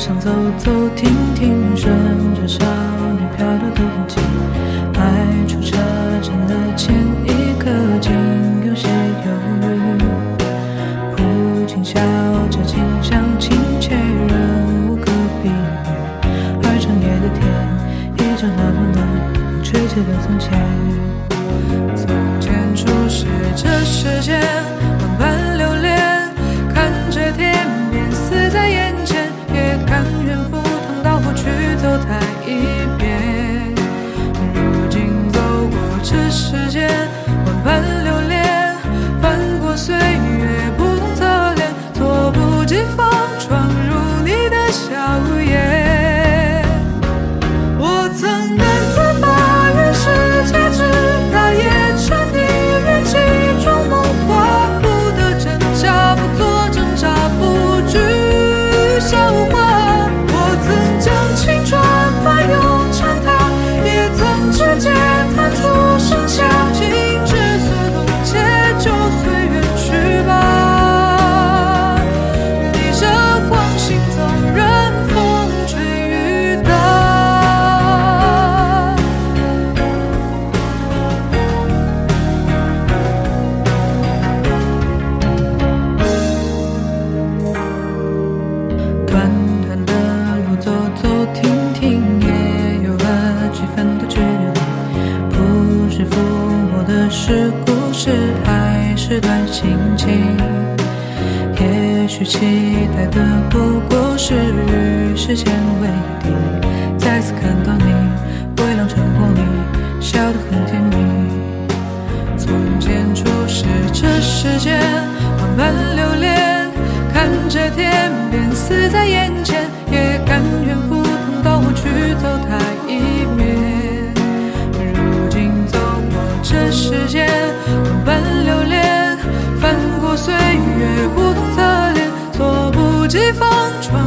想走走停停顺着少年漂流的痕迹。迈出车站的前一刻竟有些犹豫。不禁笑这近乡情怯仍无可避免。而长野的天依旧那么暖吹起了从前。从前初识这世间走走停停，也有了几分的距离，不是抚摸的是故事，还是段心情，也许期待的不过是与时间为敌，再次看到你，微凉晨光里，笑得很甜蜜，从前初识这世间，万般留恋，看着天。几方船。